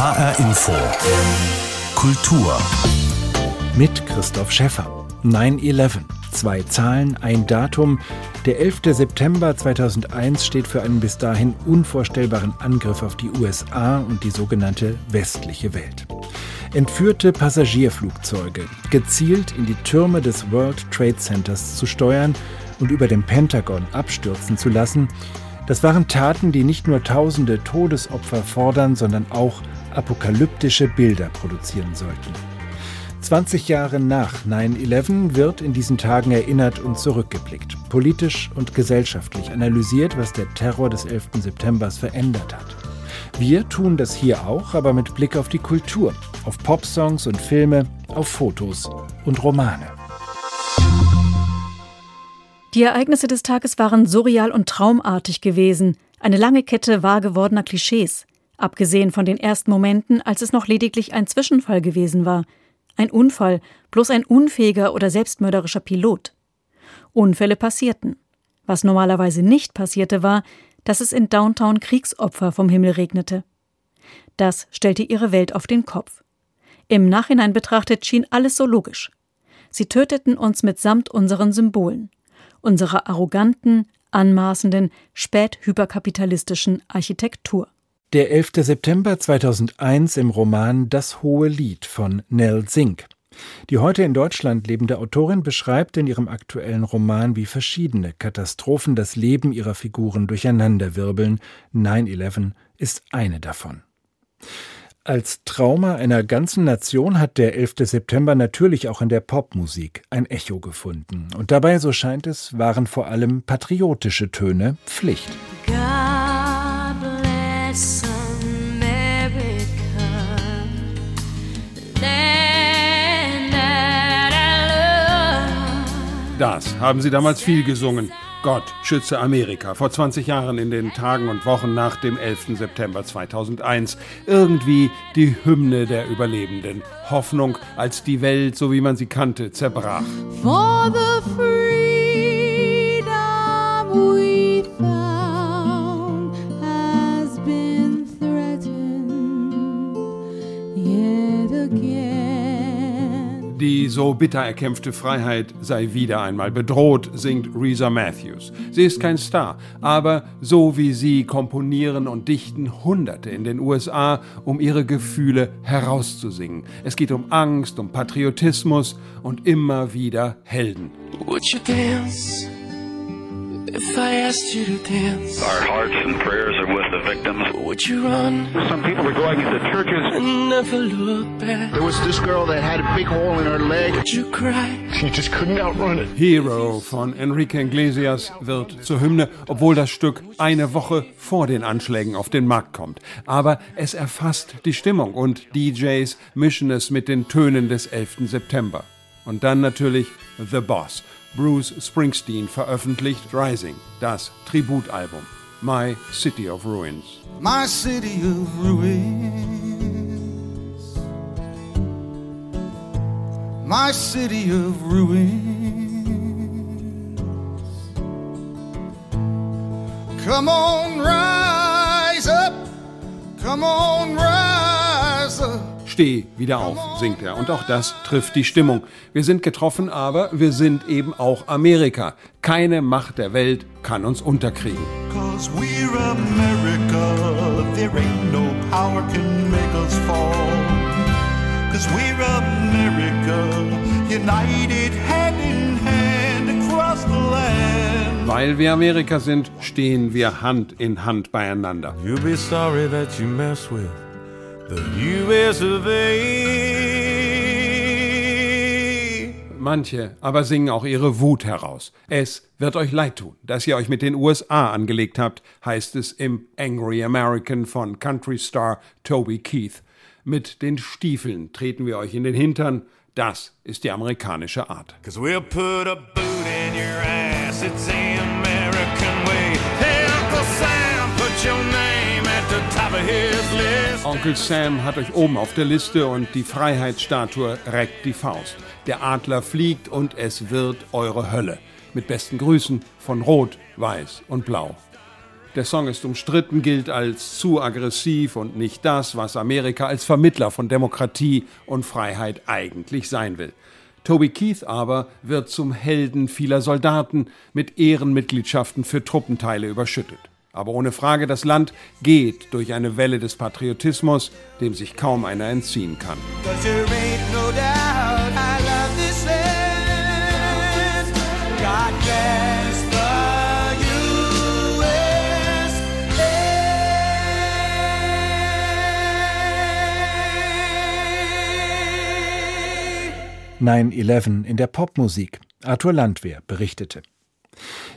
HR Info. Kultur. Mit Christoph Schäffer. 9-11. Zwei Zahlen, ein Datum. Der 11. September 2001 steht für einen bis dahin unvorstellbaren Angriff auf die USA und die sogenannte westliche Welt. Entführte Passagierflugzeuge gezielt in die Türme des World Trade Centers zu steuern und über dem Pentagon abstürzen zu lassen, das waren Taten, die nicht nur tausende Todesopfer fordern, sondern auch apokalyptische Bilder produzieren sollten. 20 Jahre nach 9-11 wird in diesen Tagen erinnert und zurückgeblickt, politisch und gesellschaftlich analysiert, was der Terror des 11. September verändert hat. Wir tun das hier auch, aber mit Blick auf die Kultur, auf Popsongs und Filme, auf Fotos und Romane. Die Ereignisse des Tages waren surreal und traumartig gewesen, eine lange Kette wahr gewordener Klischees, abgesehen von den ersten Momenten, als es noch lediglich ein Zwischenfall gewesen war, ein Unfall, bloß ein unfähiger oder selbstmörderischer Pilot. Unfälle passierten. Was normalerweise nicht passierte, war, dass es in Downtown Kriegsopfer vom Himmel regnete. Das stellte ihre Welt auf den Kopf. Im Nachhinein betrachtet schien alles so logisch. Sie töteten uns mitsamt unseren Symbolen unserer arroganten, anmaßenden, späthyperkapitalistischen Architektur. Der 11. September 2001 im Roman Das hohe Lied von Nell Zink. Die heute in Deutschland lebende Autorin beschreibt in ihrem aktuellen Roman, wie verschiedene Katastrophen das Leben ihrer Figuren durcheinanderwirbeln. 9-11 ist eine davon. Als Trauma einer ganzen Nation hat der 11. September natürlich auch in der Popmusik ein Echo gefunden. Und dabei, so scheint es, waren vor allem patriotische Töne Pflicht. Das haben sie damals viel gesungen. Gott schütze Amerika. Vor 20 Jahren in den Tagen und Wochen nach dem 11. September 2001. Irgendwie die Hymne der Überlebenden. Hoffnung, als die Welt, so wie man sie kannte, zerbrach. For the so bitter erkämpfte Freiheit sei wieder einmal bedroht, singt Reza Matthews. Sie ist kein Star, aber so wie sie komponieren und dichten Hunderte in den USA, um ihre Gefühle herauszusingen. Es geht um Angst, um Patriotismus und immer wieder Helden. Would you dance? If I asked you to dance, our hearts and prayers are with the victims. Would you run? Some people are going into churches and never look back. There was this girl that had a big hole in her leg. Would you cry? She just couldn't outrun it. Hero von Enrique Iglesias wird zur Hymne, obwohl das Stück eine Woche vor den Anschlägen auf den Markt kommt. Aber es erfasst die Stimmung und DJs mischen es mit den Tönen des 11. September. Und dann natürlich The Boss Bruce Springsteen veröffentlicht Rising, das Tributalbum. My City of Ruins. My City of Ruins. My City of Ruins. Come on, rise up. Come on, rise. Steh wieder auf, singt er. Und auch das trifft die Stimmung. Wir sind getroffen, aber wir sind eben auch Amerika. Keine Macht der Welt kann uns unterkriegen. Cause we're America, there ain't no power can make us fall. Cause we're America, united hand in hand across the land. Weil wir Amerika sind, stehen wir Hand in Hand beieinander. You'll be sorry that you mess with. Manche aber singen auch ihre Wut heraus. Es wird euch leid tun, dass ihr euch mit den USA angelegt habt, heißt es im Angry American von Country Star Toby Keith. Mit den Stiefeln treten wir euch in den Hintern. Das ist die amerikanische Art. Your name Onkel Sam hat euch oben auf der Liste und die Freiheitsstatue reckt die Faust. Der Adler fliegt und es wird eure Hölle. Mit besten Grüßen von Rot, Weiß und Blau. Der Song ist umstritten, gilt als zu aggressiv und nicht das, was Amerika als Vermittler von Demokratie und Freiheit eigentlich sein will. Toby Keith aber wird zum Helden vieler Soldaten mit Ehrenmitgliedschaften für Truppenteile überschüttet. Aber ohne Frage, das Land geht durch eine Welle des Patriotismus, dem sich kaum einer entziehen kann. ...9-11 in der Popmusik. Arthur Landwehr berichtete.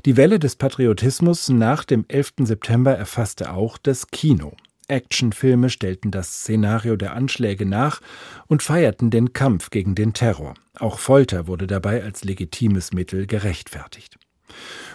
Die Welle des Patriotismus nach dem 11. September erfasste auch das Kino. Actionfilme stellten das Szenario der Anschläge nach und feierten den Kampf gegen den Terror. Auch Folter wurde dabei als legitimes Mittel gerechtfertigt.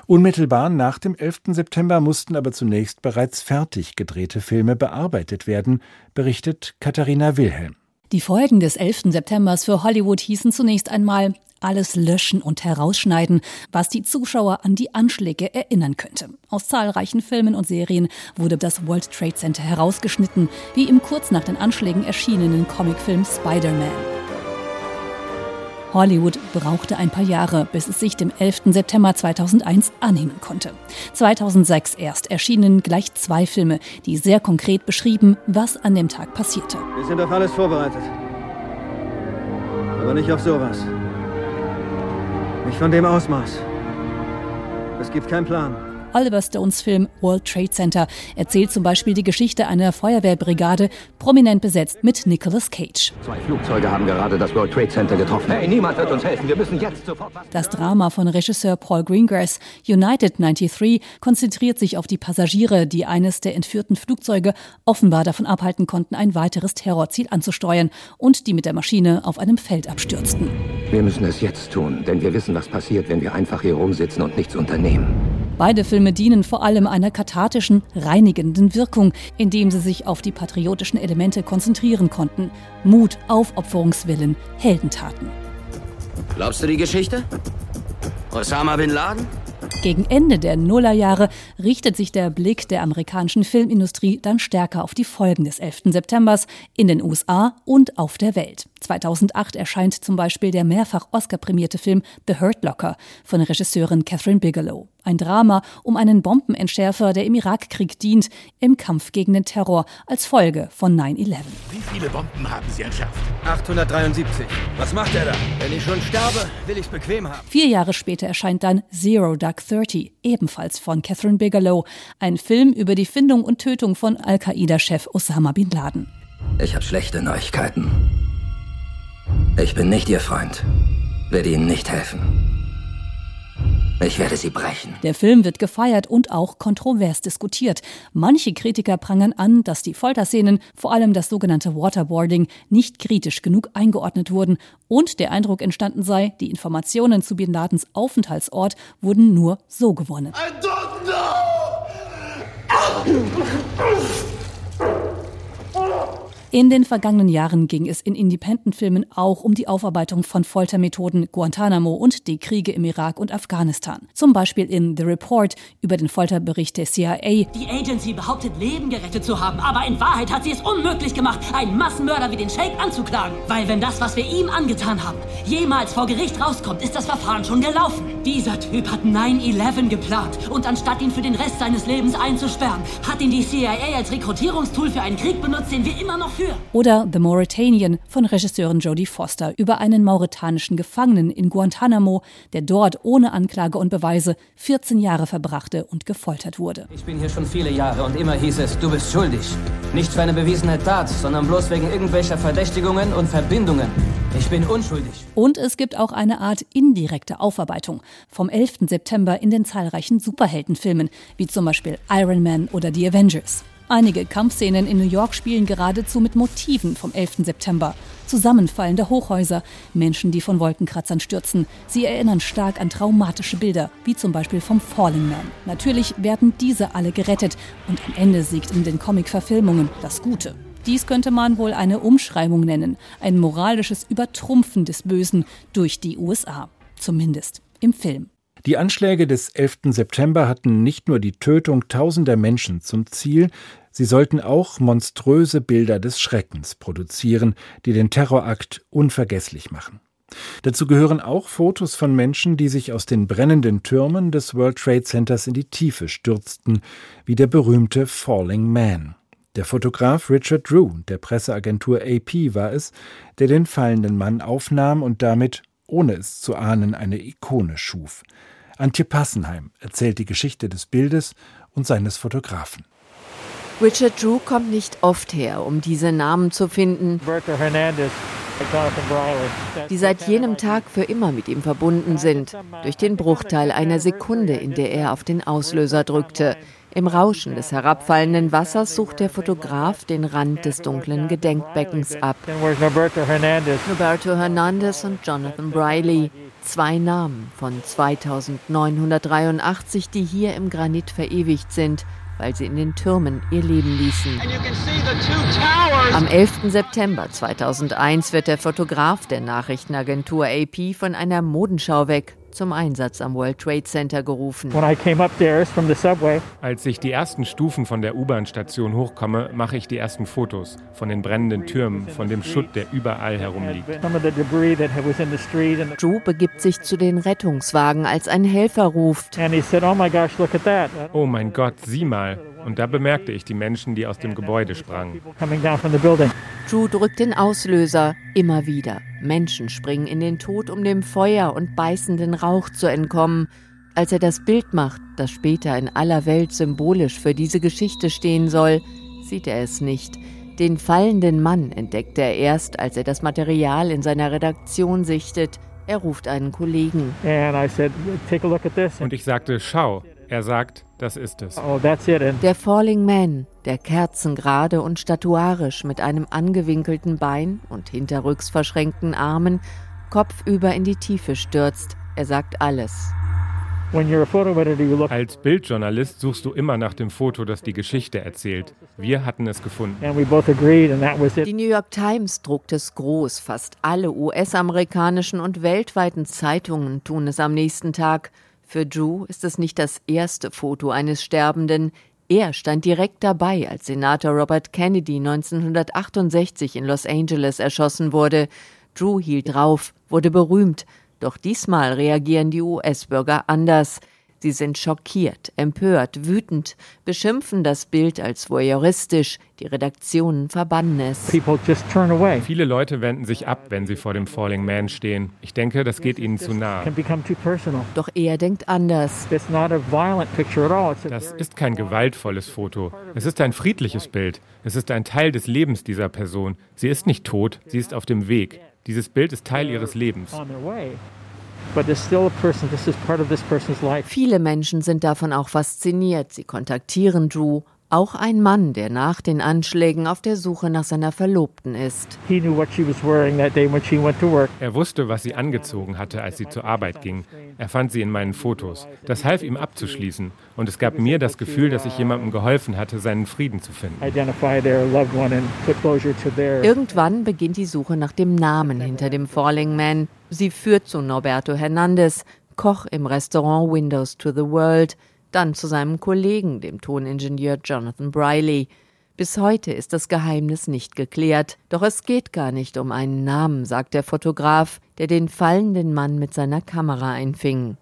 Unmittelbar nach dem 11. September mussten aber zunächst bereits fertig gedrehte Filme bearbeitet werden, berichtet Katharina Wilhelm. Die Folgen des 11. Septembers für Hollywood hießen zunächst einmal alles löschen und herausschneiden, was die Zuschauer an die Anschläge erinnern könnte. Aus zahlreichen Filmen und Serien wurde das World Trade Center herausgeschnitten, wie im kurz nach den Anschlägen erschienenen Comicfilm Spider-Man. Hollywood brauchte ein paar Jahre, bis es sich dem 11. September 2001 annehmen konnte. 2006 erst erschienen gleich zwei Filme, die sehr konkret beschrieben, was an dem Tag passierte. Wir sind auf alles vorbereitet. Aber nicht auf sowas. Nicht von dem Ausmaß. Es gibt keinen Plan. Oliver Stones Film World Trade Center erzählt zum Beispiel die Geschichte einer Feuerwehrbrigade, prominent besetzt mit Nicolas Cage. Zwei Flugzeuge haben gerade das World Trade Center getroffen. Hey, niemand wird uns helfen. Wir müssen jetzt sofort. Das Drama von Regisseur Paul Greengrass, United 93, konzentriert sich auf die Passagiere, die eines der entführten Flugzeuge offenbar davon abhalten konnten, ein weiteres Terrorziel anzusteuern und die mit der Maschine auf einem Feld abstürzten. Wir müssen es jetzt tun, denn wir wissen, was passiert, wenn wir einfach hier rumsitzen und nichts unternehmen. Beide Filme dienen vor allem einer kathartischen, reinigenden Wirkung, indem sie sich auf die patriotischen Elemente konzentrieren konnten. Mut, Aufopferungswillen, Heldentaten. Glaubst du die Geschichte? Osama bin Laden? Gegen Ende der Nullerjahre richtet sich der Blick der amerikanischen Filmindustrie dann stärker auf die Folgen des 11. Septembers in den USA und auf der Welt. 2008 erscheint zum Beispiel der mehrfach Oscar-prämierte Film The Hurt Locker von Regisseurin Catherine Bigelow. Ein Drama um einen Bombenentschärfer, der im Irakkrieg dient, im Kampf gegen den Terror als Folge von 9-11. Wie viele Bomben haben Sie entschärft? 873. Was macht er da? Wenn ich schon sterbe, will ich's bequem haben. Vier Jahre später erscheint dann Zero Dark Thirty, ebenfalls von Catherine Bigelow, ein Film über die Findung und Tötung von Al-Qaida-Chef Osama bin Laden. Ich habe schlechte Neuigkeiten. Ich bin nicht Ihr Freund. Werde Ihnen nicht helfen. Ich werde sie brechen. Der Film wird gefeiert und auch kontrovers diskutiert. Manche Kritiker prangern an, dass die Folterszenen, vor allem das sogenannte Waterboarding, nicht kritisch genug eingeordnet wurden und der Eindruck entstanden sei, die Informationen zu Bin Ladens Aufenthaltsort wurden nur so gewonnen. I don't know. In den vergangenen Jahren ging es in Independent-Filmen auch um die Aufarbeitung von Foltermethoden, Guantanamo und die Kriege im Irak und Afghanistan. Zum Beispiel in The Report über den Folterbericht der CIA. Die Agency behauptet, Leben gerettet zu haben, aber in Wahrheit hat sie es unmöglich gemacht, einen Massenmörder wie den Sheikh anzuklagen. Weil wenn das, was wir ihm angetan haben, jemals vor Gericht rauskommt, ist das Verfahren schon gelaufen. Dieser Typ hat 9-11 geplant und anstatt ihn für den Rest seines Lebens einzusperren, hat ihn die CIA als Rekrutierungstool für einen Krieg benutzt, den wir immer noch. Oder The Mauritanian von Regisseurin Jodie Foster über einen mauretanischen Gefangenen in Guantanamo, der dort ohne Anklage und Beweise 14 Jahre verbrachte und gefoltert wurde. Ich bin hier schon viele Jahre und immer hieß es, du bist schuldig. Nicht für eine bewiesene Tat, sondern bloß wegen irgendwelcher Verdächtigungen und Verbindungen. Ich bin unschuldig. Und es gibt auch eine Art indirekte Aufarbeitung vom 11. September in den zahlreichen Superheldenfilmen, wie zum Beispiel Iron Man oder The Avengers. Einige Kampfszenen in New York spielen geradezu mit Motiven vom 11. September. Zusammenfallende Hochhäuser, Menschen, die von Wolkenkratzern stürzen. Sie erinnern stark an traumatische Bilder, wie zum Beispiel vom Falling Man. Natürlich werden diese alle gerettet und am Ende siegt in den Comic-Verfilmungen das Gute. Dies könnte man wohl eine Umschreibung nennen, ein moralisches Übertrumpfen des Bösen durch die USA. Zumindest im Film. Die Anschläge des 11. September hatten nicht nur die Tötung tausender Menschen zum Ziel, sie sollten auch monströse Bilder des Schreckens produzieren, die den Terrorakt unvergesslich machen. Dazu gehören auch Fotos von Menschen, die sich aus den brennenden Türmen des World Trade Centers in die Tiefe stürzten, wie der berühmte Falling Man. Der Fotograf Richard Drew der Presseagentur AP war es, der den fallenden Mann aufnahm und damit, ohne es zu ahnen, eine Ikone schuf. Antje Passenheim erzählt die Geschichte des Bildes und seines Fotografen. Richard Drew kommt nicht oft her, um diese Namen zu finden, die seit jenem Tag für immer mit ihm verbunden sind, durch den Bruchteil einer Sekunde, in der er auf den Auslöser drückte. Im Rauschen des herabfallenden Wassers sucht der Fotograf den Rand des dunklen Gedenkbeckens ab. Roberto Hernandez und Jonathan Briley, zwei Namen von 2983, die hier im Granit verewigt sind weil sie in den Türmen ihr Leben ließen. Am 11. September 2001 wird der Fotograf der Nachrichtenagentur AP von einer Modenschau weg zum Einsatz am World Trade Center gerufen. Als ich die ersten Stufen von der U-Bahn-Station hochkomme, mache ich die ersten Fotos von den brennenden Türmen, von dem Schutt, der überall herumliegt. Drew begibt sich zu den Rettungswagen, als ein Helfer ruft. Oh mein Gott, sieh mal. Und da bemerkte ich die Menschen, die aus dem Gebäude sprangen. Drew drückt den Auslöser immer wieder. Menschen springen in den Tod, um dem Feuer und beißenden Rauch zu entkommen. Als er das Bild macht, das später in aller Welt symbolisch für diese Geschichte stehen soll, sieht er es nicht. Den fallenden Mann entdeckt er erst, als er das Material in seiner Redaktion sichtet. Er ruft einen Kollegen. Und ich sagte, schau. Er sagt, das ist es. Oh, der Falling Man, der kerzengerade und statuarisch mit einem angewinkelten Bein und hinterrücks verschränkten Armen kopfüber in die Tiefe stürzt. Er sagt alles. Als Bildjournalist suchst du immer nach dem Foto, das die Geschichte erzählt. Wir hatten es gefunden. Die New York Times druckt es groß. Fast alle US-amerikanischen und weltweiten Zeitungen tun es am nächsten Tag. Für Drew ist es nicht das erste Foto eines Sterbenden. Er stand direkt dabei, als Senator Robert Kennedy 1968 in Los Angeles erschossen wurde. Drew hielt drauf, wurde berühmt. Doch diesmal reagieren die US-Bürger anders. Sie sind schockiert, empört, wütend, beschimpfen das Bild als voyeuristisch. Die Redaktionen verbannen es. Viele Leute wenden sich ab, wenn sie vor dem Falling Man stehen. Ich denke, das geht ihnen zu nah. Doch er denkt anders. Das ist kein gewaltvolles Foto. Es ist ein friedliches Bild. Es ist ein Teil des Lebens dieser Person. Sie ist nicht tot, sie ist auf dem Weg. Dieses Bild ist Teil ihres Lebens. Viele Menschen sind davon auch fasziniert. Sie kontaktieren Drew, auch ein Mann, der nach den Anschlägen auf der Suche nach seiner Verlobten ist. Er wusste, was sie angezogen hatte, als sie zur Arbeit ging. Er fand sie in meinen Fotos. Das half ihm abzuschließen. Und es gab mir das Gefühl, dass ich jemandem geholfen hatte, seinen Frieden zu finden. Irgendwann beginnt die Suche nach dem Namen hinter dem Falling Man. Sie führt zu Norberto Hernandez, Koch im Restaurant Windows to the World dann zu seinem Kollegen, dem Toningenieur Jonathan Briley. Bis heute ist das Geheimnis nicht geklärt. Doch es geht gar nicht um einen Namen, sagt der Fotograf, der den fallenden Mann mit seiner Kamera einfing.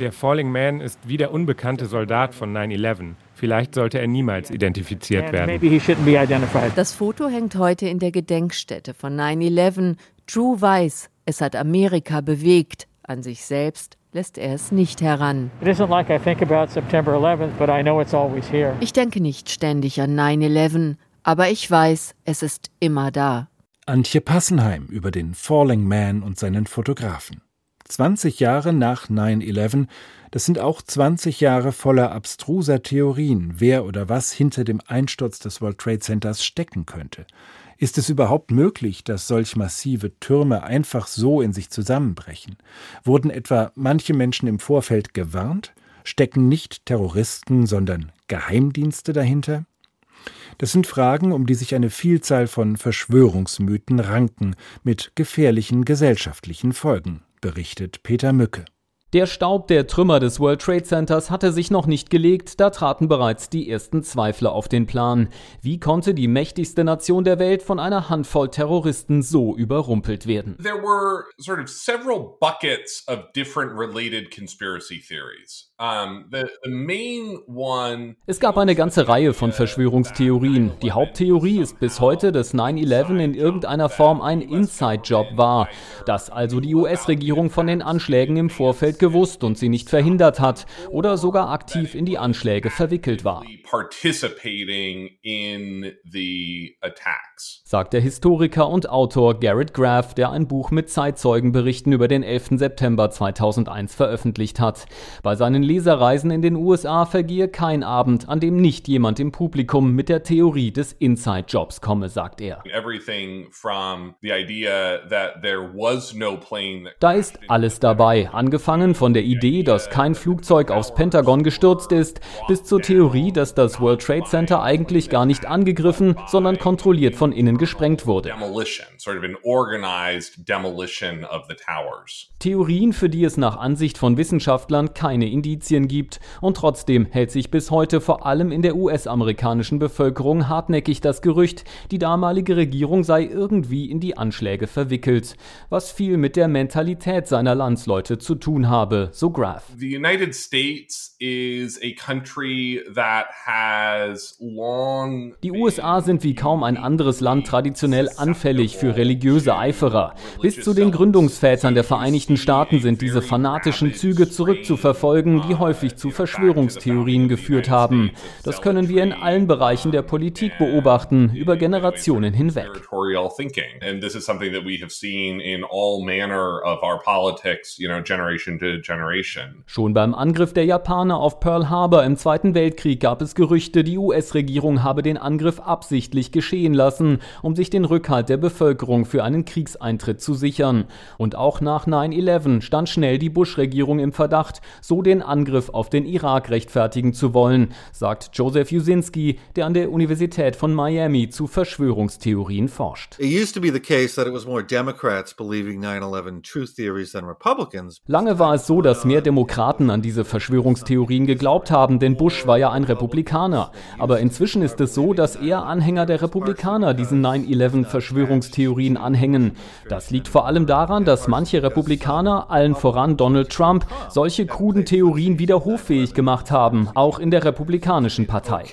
Der Falling Man ist wie der unbekannte Soldat von 9-11. Vielleicht sollte er niemals identifiziert werden. Das Foto hängt heute in der Gedenkstätte von 9-11. Drew weiß, es hat Amerika bewegt, an sich selbst lässt er es nicht heran. Ich denke nicht ständig an 9-11, aber ich weiß, es ist immer da. Antje Passenheim über den Falling Man und seinen Fotografen. 20 Jahre nach 9-11, das sind auch 20 Jahre voller abstruser Theorien, wer oder was hinter dem Einsturz des World Trade Centers stecken könnte. Ist es überhaupt möglich, dass solch massive Türme einfach so in sich zusammenbrechen? Wurden etwa manche Menschen im Vorfeld gewarnt? Stecken nicht Terroristen, sondern Geheimdienste dahinter? Das sind Fragen, um die sich eine Vielzahl von Verschwörungsmythen ranken, mit gefährlichen gesellschaftlichen Folgen. berichtet Peter Mücke. Der Staub der Trümmer des World Trade Centers hatte sich noch nicht gelegt, da traten bereits die ersten Zweifler auf den Plan. Wie konnte die mächtigste Nation der Welt von einer Handvoll Terroristen so überrumpelt werden? There were sort of several buckets of different related conspiracy theories. Es gab eine ganze Reihe von Verschwörungstheorien. Die Haupttheorie ist bis heute, dass 9-11 in irgendeiner Form ein Inside-Job war, dass also die US-Regierung von den Anschlägen im Vorfeld gewusst und sie nicht verhindert hat oder sogar aktiv in die Anschläge verwickelt war. Sagt der Historiker und Autor Garrett Graff, der ein Buch mit Zeitzeugenberichten über den 11. September 2001 veröffentlicht hat. Bei seinen Leserreisen in den USA vergehe kein Abend, an dem nicht jemand im Publikum mit der Theorie des Inside-Jobs komme, sagt er. Da ist alles dabei, angefangen von der Idee, dass kein Flugzeug aufs Pentagon gestürzt ist, bis zur Theorie, dass das World Trade Center eigentlich gar nicht angegriffen, sondern kontrolliert von innen gesprengt wurde. Theorien, für die es nach Ansicht von Wissenschaftlern keine Indizien Indizien gibt und trotzdem hält sich bis heute vor allem in der US-amerikanischen Bevölkerung hartnäckig das Gerücht, die damalige Regierung sei irgendwie in die Anschläge verwickelt, was viel mit der Mentalität seiner Landsleute zu tun habe, so Graf. The United States is a country that has long Die USA sind wie kaum ein anderes Land traditionell anfällig für religiöse Eiferer. Bis zu den Gründungsvätern der Vereinigten Staaten sind diese fanatischen Züge zurückzuverfolgen, die die häufig zu Verschwörungstheorien geführt haben. Das können wir in allen Bereichen der Politik beobachten, über Generationen hinweg. Schon beim Angriff der Japaner auf Pearl Harbor im Zweiten Weltkrieg gab es Gerüchte, die US-Regierung habe den Angriff absichtlich geschehen lassen, um sich den Rückhalt der Bevölkerung für einen Kriegseintritt zu sichern. Und auch nach 9-11 stand schnell die Bush-Regierung im Verdacht, so den Angriff auf den Irak rechtfertigen zu wollen, sagt Joseph Jusinski, der an der Universität von Miami zu Verschwörungstheorien forscht. Lange war es so, dass mehr Demokraten an diese Verschwörungstheorien geglaubt haben, denn Bush war ja ein Republikaner. Aber inzwischen ist es so, dass eher Anhänger der Republikaner diesen 9-11 Verschwörungstheorien anhängen. Das liegt vor allem daran, dass manche Republikaner, allen voran Donald Trump, solche kruden Theorien ihn wieder hoffähig gemacht haben, auch in der Republikanischen Partei.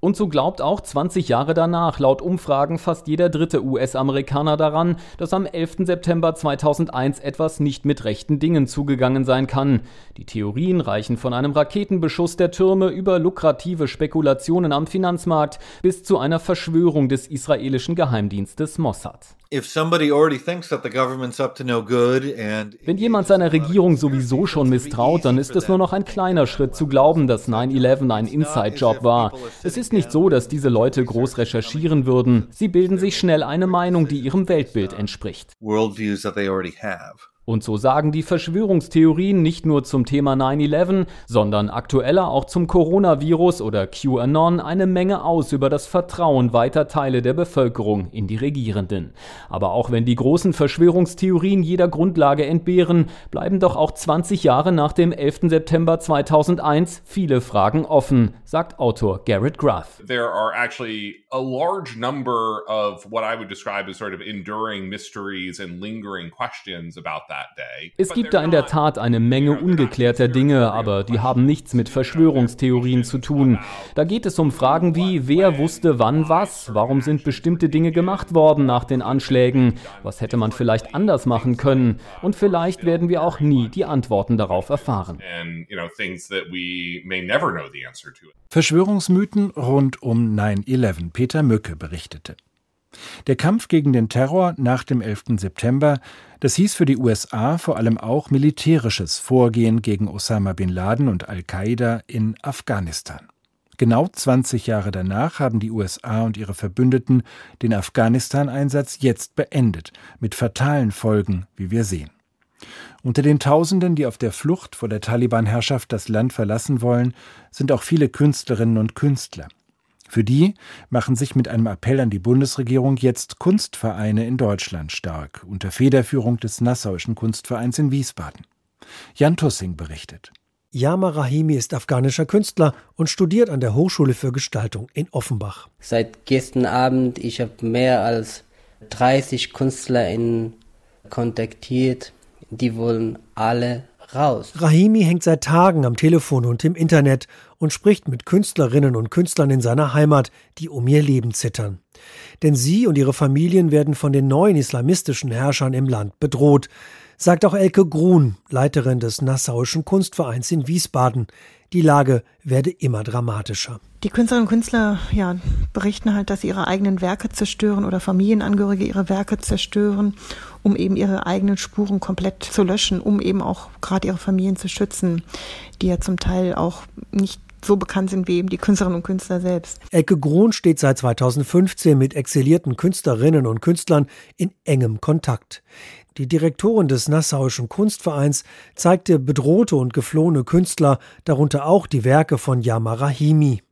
Und so glaubt auch 20 Jahre danach laut Umfragen fast jeder dritte US-Amerikaner daran, dass am 11. September 2001 etwas nicht mit rechten Dingen zugegangen sein kann. Die Theorien reichen von einem Raketenbeschuss der Türme über lukrative Spekulationen am Finanzmarkt bis zu einer Verschwörung des israelischen Geheimdienstes Mossad. Wenn jemand seiner Regierung sowieso schon misstraut, dann ist es nur noch ein kleiner Schritt zu glauben, dass 9-11 ein Inside-Job war. Es ist nicht so, dass diese Leute groß recherchieren würden. Sie bilden sich schnell eine Meinung, die ihrem Weltbild entspricht. Worldviews that they already have. Und so sagen die Verschwörungstheorien nicht nur zum Thema 9-11, sondern aktueller auch zum Coronavirus oder QAnon eine Menge aus über das Vertrauen weiter Teile der Bevölkerung in die Regierenden. Aber auch wenn die großen Verschwörungstheorien jeder Grundlage entbehren, bleiben doch auch 20 Jahre nach dem 11. September 2001 viele Fragen offen, sagt Autor Garrett Graff. There are actually a large number of what I would describe as sort of enduring mysteries and lingering questions about es gibt da in der Tat eine Menge ungeklärter Dinge, aber die haben nichts mit Verschwörungstheorien zu tun. Da geht es um Fragen wie, wer wusste wann was, warum sind bestimmte Dinge gemacht worden nach den Anschlägen, was hätte man vielleicht anders machen können und vielleicht werden wir auch nie die Antworten darauf erfahren. Verschwörungsmythen rund um 9-11. Peter Mücke berichtete. Der Kampf gegen den Terror nach dem 11. September, das hieß für die USA vor allem auch militärisches Vorgehen gegen Osama bin Laden und Al-Qaida in Afghanistan. Genau 20 Jahre danach haben die USA und ihre Verbündeten den Afghanistan-Einsatz jetzt beendet, mit fatalen Folgen, wie wir sehen. Unter den Tausenden, die auf der Flucht vor der Taliban-Herrschaft das Land verlassen wollen, sind auch viele Künstlerinnen und Künstler. Für die machen sich mit einem Appell an die Bundesregierung jetzt Kunstvereine in Deutschland stark, unter Federführung des Nassauischen Kunstvereins in Wiesbaden. Jan Tussing berichtet. Yama Rahimi ist afghanischer Künstler und studiert an der Hochschule für Gestaltung in Offenbach. Seit gestern Abend, ich habe mehr als 30 KünstlerInnen kontaktiert. Die wollen alle raus. Rahimi hängt seit Tagen am Telefon und im Internet und spricht mit Künstlerinnen und Künstlern in seiner Heimat, die um ihr Leben zittern. Denn sie und ihre Familien werden von den neuen islamistischen Herrschern im Land bedroht, sagt auch Elke Grun, Leiterin des Nassauischen Kunstvereins in Wiesbaden. Die Lage werde immer dramatischer. Die Künstlerinnen und Künstler ja, berichten halt, dass sie ihre eigenen Werke zerstören oder Familienangehörige ihre Werke zerstören, um eben ihre eigenen Spuren komplett zu löschen, um eben auch gerade ihre Familien zu schützen, die ja zum Teil auch nicht so bekannt sind wie eben die Künstlerinnen und Künstler selbst. Elke Grun steht seit 2015 mit exilierten Künstlerinnen und Künstlern in engem Kontakt. Die Direktorin des Nassauischen Kunstvereins zeigte bedrohte und geflohene Künstler, darunter auch die Werke von Yama Rahimi.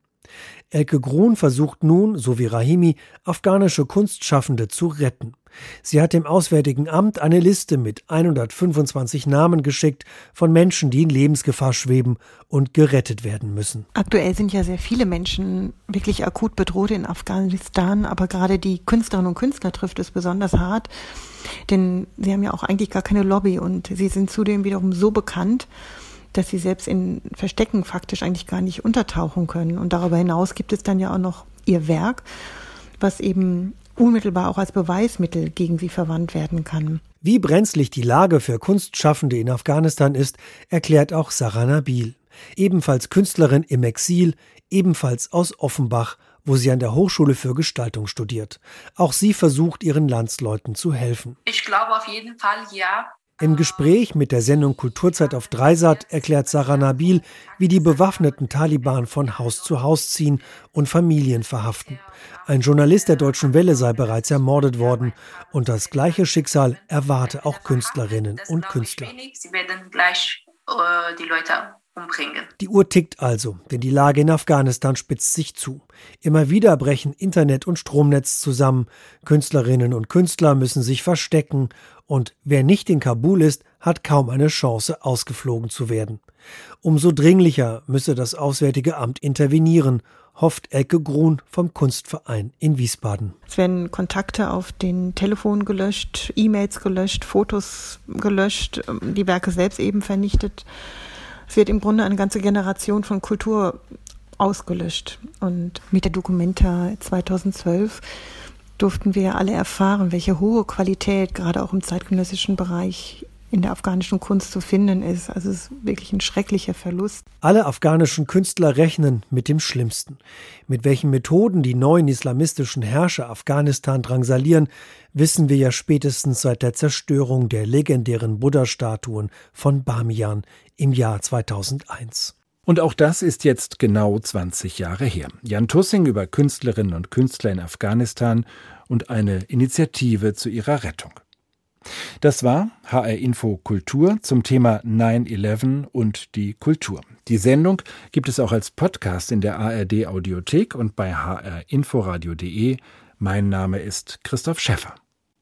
Elke Grun versucht nun, so wie Rahimi, afghanische Kunstschaffende zu retten. Sie hat dem Auswärtigen Amt eine Liste mit 125 Namen geschickt von Menschen, die in Lebensgefahr schweben und gerettet werden müssen. Aktuell sind ja sehr viele Menschen wirklich akut bedroht in Afghanistan, aber gerade die Künstlerinnen und Künstler trifft es besonders hart, denn sie haben ja auch eigentlich gar keine Lobby und sie sind zudem wiederum so bekannt, dass sie selbst in Verstecken faktisch eigentlich gar nicht untertauchen können. Und darüber hinaus gibt es dann ja auch noch ihr Werk, was eben unmittelbar auch als Beweismittel gegen sie verwandt werden kann. Wie brenzlig die Lage für Kunstschaffende in Afghanistan ist, erklärt auch Sarah Nabil, ebenfalls Künstlerin im Exil, ebenfalls aus Offenbach, wo sie an der Hochschule für Gestaltung studiert. Auch sie versucht, ihren Landsleuten zu helfen. Ich glaube auf jeden Fall, ja. Im Gespräch mit der Sendung Kulturzeit auf Dreisat erklärt Sarah Nabil, wie die bewaffneten Taliban von Haus zu Haus ziehen und Familien verhaften. Ein Journalist der Deutschen Welle sei bereits ermordet worden und das gleiche Schicksal erwarte auch Künstlerinnen und Künstler. Sie werden gleich äh, die Leute umbringen. Die Uhr tickt also, denn die Lage in Afghanistan spitzt sich zu. Immer wieder brechen Internet und Stromnetz zusammen, Künstlerinnen und Künstler müssen sich verstecken und wer nicht in Kabul ist, hat kaum eine Chance, ausgeflogen zu werden. Umso dringlicher müsse das Auswärtige Amt intervenieren, hofft Elke Grun vom Kunstverein in Wiesbaden. Es werden Kontakte auf den Telefonen gelöscht, E-Mails gelöscht, Fotos gelöscht, die Werke selbst eben vernichtet wird im Grunde eine ganze Generation von Kultur ausgelöscht. Und mit der Documenta 2012 durften wir alle erfahren, welche hohe Qualität gerade auch im zeitgenössischen Bereich in der afghanischen Kunst zu finden ist. Also es ist wirklich ein schrecklicher Verlust. Alle afghanischen Künstler rechnen mit dem Schlimmsten. Mit welchen Methoden die neuen islamistischen Herrscher Afghanistan drangsalieren, wissen wir ja spätestens seit der Zerstörung der legendären Buddha-Statuen von Bamiyan im Jahr 2001. Und auch das ist jetzt genau 20 Jahre her. Jan Tussing über Künstlerinnen und Künstler in Afghanistan und eine Initiative zu ihrer Rettung. Das war HR Info Kultur zum Thema 9-11 und die Kultur. Die Sendung gibt es auch als Podcast in der ARD Audiothek und bei hrinforadio.de. Mein Name ist Christoph Schäffer.